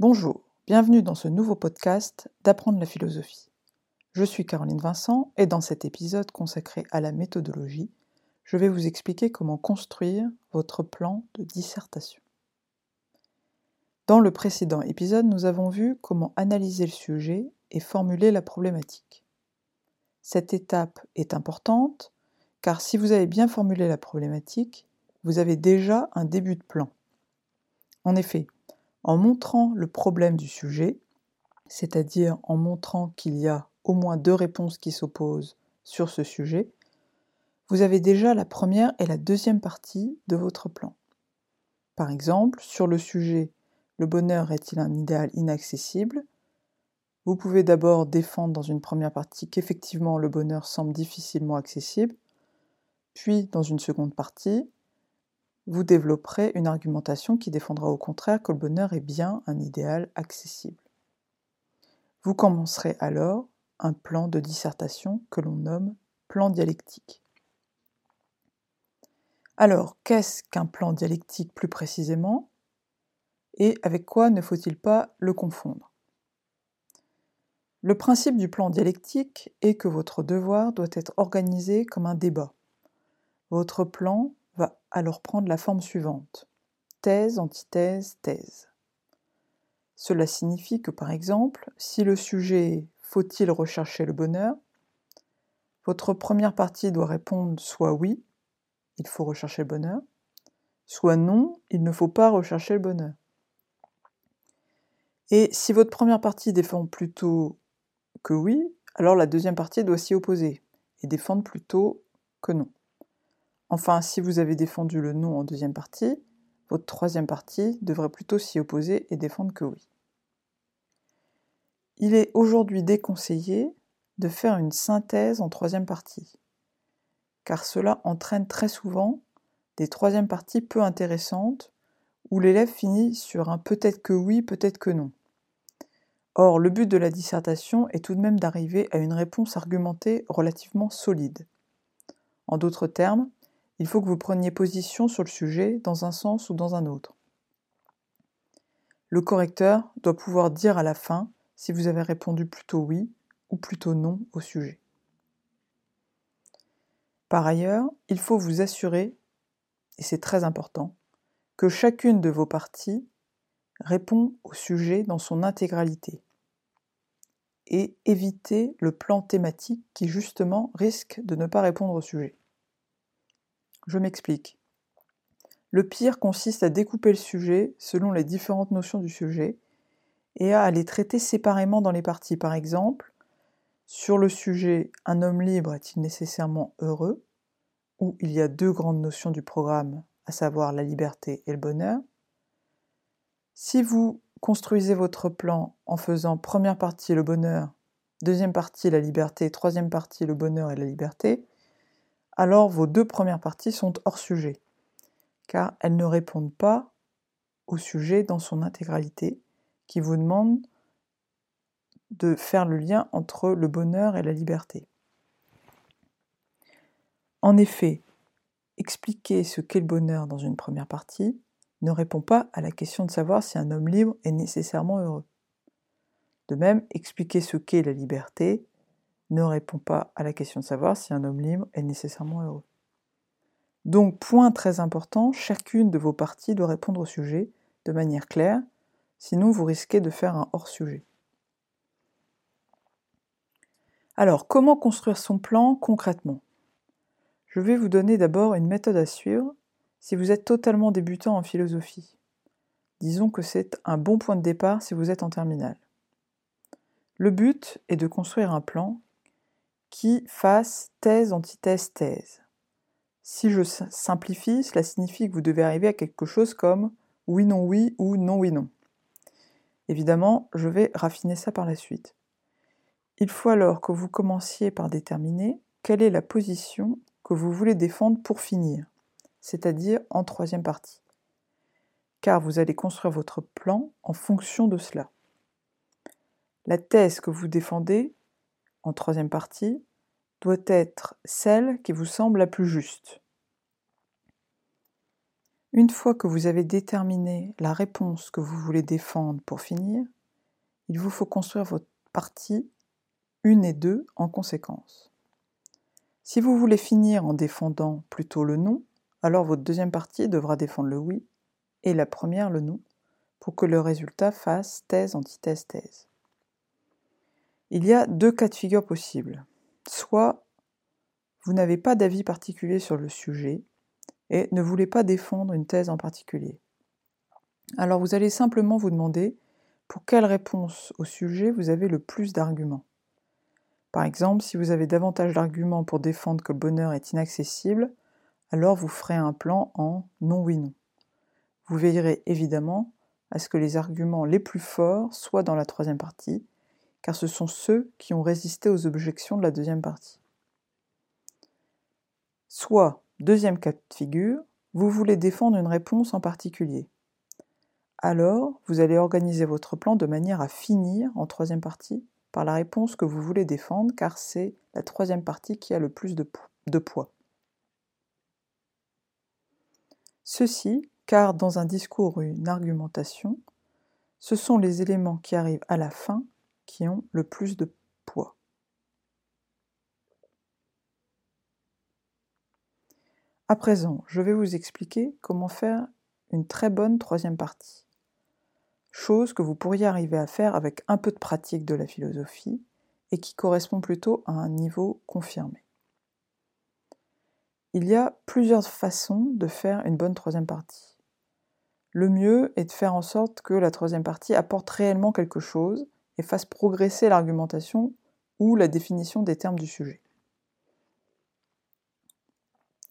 Bonjour, bienvenue dans ce nouveau podcast d'apprendre la philosophie. Je suis Caroline Vincent et dans cet épisode consacré à la méthodologie, je vais vous expliquer comment construire votre plan de dissertation. Dans le précédent épisode, nous avons vu comment analyser le sujet et formuler la problématique. Cette étape est importante car si vous avez bien formulé la problématique, vous avez déjà un début de plan. En effet, en montrant le problème du sujet, c'est-à-dire en montrant qu'il y a au moins deux réponses qui s'opposent sur ce sujet, vous avez déjà la première et la deuxième partie de votre plan. Par exemple, sur le sujet le bonheur est-il un idéal inaccessible? Vous pouvez d'abord défendre dans une première partie qu'effectivement le bonheur semble difficilement accessible, puis dans une seconde partie, vous développerez une argumentation qui défendra au contraire que le bonheur est bien un idéal accessible. Vous commencerez alors un plan de dissertation que l'on nomme plan dialectique. Alors, qu'est-ce qu'un plan dialectique plus précisément? Et avec quoi ne faut-il pas le confondre? Le principe du plan dialectique est que votre devoir doit être organisé comme un débat. Votre plan va alors prendre la forme suivante. Thèse, antithèse, thèse. Cela signifie que par exemple, si le sujet faut-il rechercher le bonheur, votre première partie doit répondre soit oui, il faut rechercher le bonheur, soit non, il ne faut pas rechercher le bonheur. Et si votre première partie défend plutôt que oui, alors la deuxième partie doit s'y opposer et défendre plutôt que non. Enfin, si vous avez défendu le non en deuxième partie, votre troisième partie devrait plutôt s'y opposer et défendre que oui. Il est aujourd'hui déconseillé de faire une synthèse en troisième partie, car cela entraîne très souvent des troisièmes parties peu intéressantes où l'élève finit sur un peut-être que oui, peut-être que non. Or, le but de la dissertation est tout de même d'arriver à une réponse argumentée relativement solide. En d'autres termes, il faut que vous preniez position sur le sujet dans un sens ou dans un autre. Le correcteur doit pouvoir dire à la fin si vous avez répondu plutôt oui ou plutôt non au sujet. Par ailleurs, il faut vous assurer, et c'est très important, que chacune de vos parties répond au sujet dans son intégralité et éviter le plan thématique qui justement risque de ne pas répondre au sujet. Je m'explique. Le pire consiste à découper le sujet selon les différentes notions du sujet et à les traiter séparément dans les parties. Par exemple, sur le sujet Un homme libre est-il nécessairement heureux où il y a deux grandes notions du programme, à savoir la liberté et le bonheur. Si vous construisez votre plan en faisant première partie le bonheur, deuxième partie la liberté, troisième partie le bonheur et la liberté, alors vos deux premières parties sont hors sujet, car elles ne répondent pas au sujet dans son intégralité, qui vous demande de faire le lien entre le bonheur et la liberté. En effet, expliquer ce qu'est le bonheur dans une première partie ne répond pas à la question de savoir si un homme libre est nécessairement heureux. De même, expliquer ce qu'est la liberté ne répond pas à la question de savoir si un homme libre est nécessairement heureux. Donc, point très important, chacune de vos parties doit répondre au sujet de manière claire, sinon vous risquez de faire un hors-sujet. Alors, comment construire son plan concrètement? Je vais vous donner d'abord une méthode à suivre si vous êtes totalement débutant en philosophie. Disons que c'est un bon point de départ si vous êtes en terminale. Le but est de construire un plan qui fasse thèse, antithèse, thèse. Si je simplifie, cela signifie que vous devez arriver à quelque chose comme oui, non, oui ou non, oui, non. Évidemment, je vais raffiner ça par la suite. Il faut alors que vous commenciez par déterminer quelle est la position que vous voulez défendre pour finir c'est-à-dire en troisième partie. Car vous allez construire votre plan en fonction de cela. La thèse que vous défendez en troisième partie doit être celle qui vous semble la plus juste. Une fois que vous avez déterminé la réponse que vous voulez défendre pour finir, il vous faut construire votre partie 1 et 2 en conséquence. Si vous voulez finir en défendant plutôt le non, alors votre deuxième partie devra défendre le oui et la première le non pour que le résultat fasse thèse, antithèse, thèse. Il y a deux cas de figure possibles. Soit vous n'avez pas d'avis particulier sur le sujet et ne voulez pas défendre une thèse en particulier. Alors vous allez simplement vous demander pour quelle réponse au sujet vous avez le plus d'arguments. Par exemple, si vous avez davantage d'arguments pour défendre que le bonheur est inaccessible, alors vous ferez un plan en non oui non. Vous veillerez évidemment à ce que les arguments les plus forts soient dans la troisième partie, car ce sont ceux qui ont résisté aux objections de la deuxième partie. Soit, deuxième cas de figure, vous voulez défendre une réponse en particulier. Alors, vous allez organiser votre plan de manière à finir en troisième partie par la réponse que vous voulez défendre, car c'est la troisième partie qui a le plus de, poids. Ceci, car dans un discours ou une argumentation, ce sont les éléments qui arrivent à la fin qui ont le plus de poids. À présent, je vais vous expliquer comment faire une très bonne troisième partie. Chose que vous pourriez arriver à faire avec un peu de pratique de la philosophie et qui correspond plutôt à un niveau confirmé. Il y a plusieurs façons de faire une bonne troisième partie. Le mieux est de faire en sorte que la troisième partie apporte réellement quelque chose et fasse progresser l'argumentation ou la définition des termes du sujet.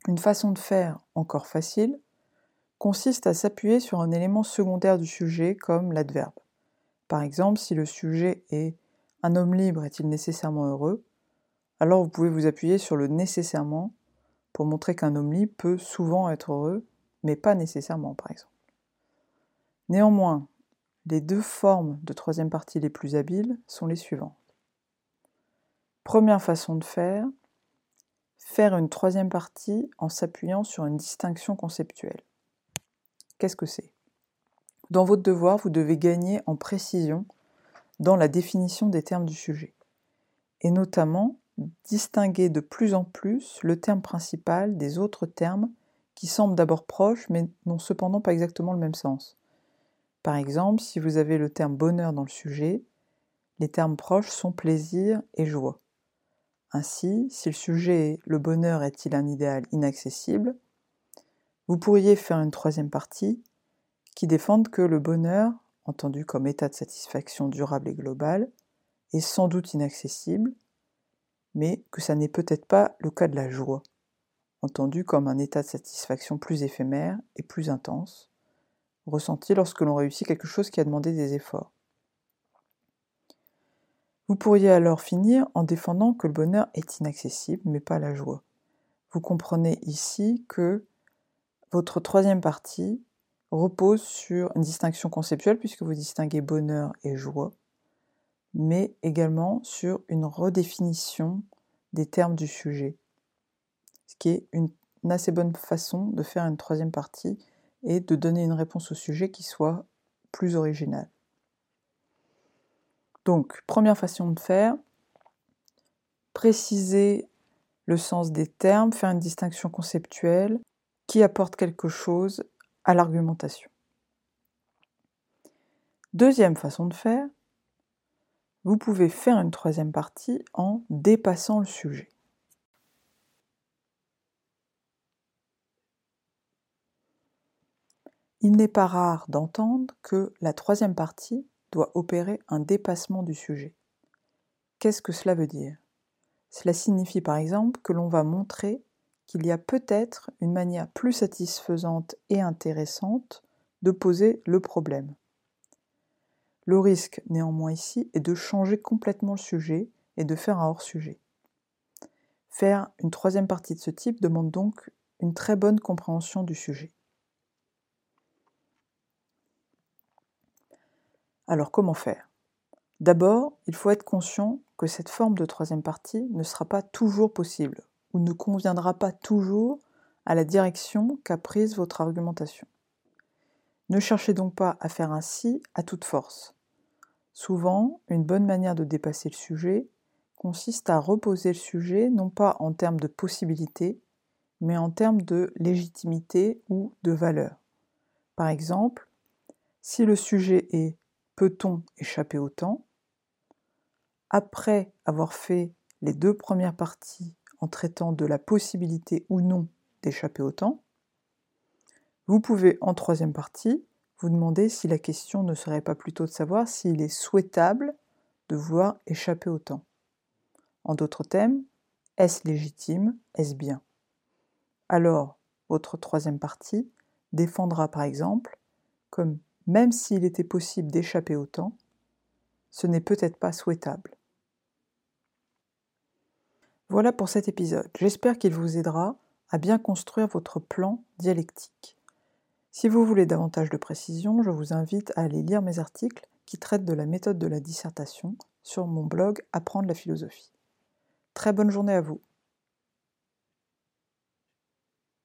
Une façon de faire encore facile consiste à s'appuyer sur un élément secondaire du sujet comme l'adverbe. Par exemple, si le sujet est un homme libre est-il nécessairement heureux alors vous pouvez vous appuyer sur le nécessairement pour montrer qu'un homme libre peut souvent être heureux, mais pas nécessairement, par exemple. Néanmoins, les deux formes de troisième partie les plus habiles sont les suivantes. Première façon de faire, faire une troisième partie en s'appuyant sur une distinction conceptuelle. Qu'est-ce que c'est? Dans votre devoir, vous devez gagner en précision dans la définition des termes du sujet, et notamment distinguer de plus en plus le terme principal des autres termes qui semblent d'abord proches mais n'ont cependant pas exactement le même sens. Par exemple, si vous avez le terme bonheur dans le sujet, les termes proches sont plaisir et joie. Ainsi, si le sujet le bonheur est-il un idéal inaccessible, vous pourriez faire une troisième partie qui défende que le bonheur, entendu comme état de satisfaction durable et global, est sans doute inaccessible, mais que ça n'est peut-être pas le cas de la joie, entendu comme un état de satisfaction plus éphémère et plus intense, ressenti lorsque l'on réussit quelque chose qui a demandé des efforts. Vous pourriez alors finir en défendant que le bonheur est inaccessible, mais pas la joie. Vous comprenez ici que votre troisième partie repose sur une distinction conceptuelle, puisque vous distinguez bonheur et joie, mais également sur une redéfinition des termes du sujet, ce qui est une, assez bonne façon de faire une troisième partie et de donner une réponse au sujet qui soit plus originale. Donc, première façon de faire, préciser le sens des termes, faire une distinction conceptuelle qui apporte quelque chose à l'argumentation. Deuxième façon de faire, vous pouvez faire une troisième partie en dépassant le sujet. Il n'est pas rare d'entendre que la troisième partie doit opérer un dépassement du sujet. Qu'est-ce que cela veut dire? Cela signifie par exemple que l'on va montrer qu'il y a peut-être une manière plus satisfaisante et intéressante de poser le problème. Le risque, néanmoins ici, est de changer complètement le sujet et de faire un hors-sujet. Faire une troisième partie de ce type demande donc une très bonne compréhension du sujet. Alors comment faire? D'abord, il faut être conscient que cette forme de troisième partie ne sera pas toujours possible ou ne conviendra pas toujours à la direction qu'a prise votre argumentation. Ne cherchez donc pas à faire ainsi à toute force. Souvent, une bonne manière de dépasser le sujet consiste à reposer le sujet non pas en termes de possibilité, mais en termes de légitimité ou de valeur. Par exemple, si le sujet est Peut-on échapper au temps? Après avoir fait les deux premières parties en traitant de la possibilité ou non d'échapper au temps, vous pouvez en troisième partie vous demander si la question ne serait pas plutôt de savoir s'il est souhaitable de vouloir échapper au temps. En d'autres thèmes, est-ce légitime? Est-ce bien? Alors, votre troisième partie défendra par exemple comme même s'il était possible d'échapper au temps, ce n'est peut-être pas souhaitable. Voilà pour cet épisode. J'espère qu'il vous aidera à bien construire votre plan dialectique. Si vous voulez davantage de précision, je vous invite à aller lire mes articles qui traitent de la méthode de la dissertation sur mon blog Apprendre la philosophie. Très bonne journée à vous.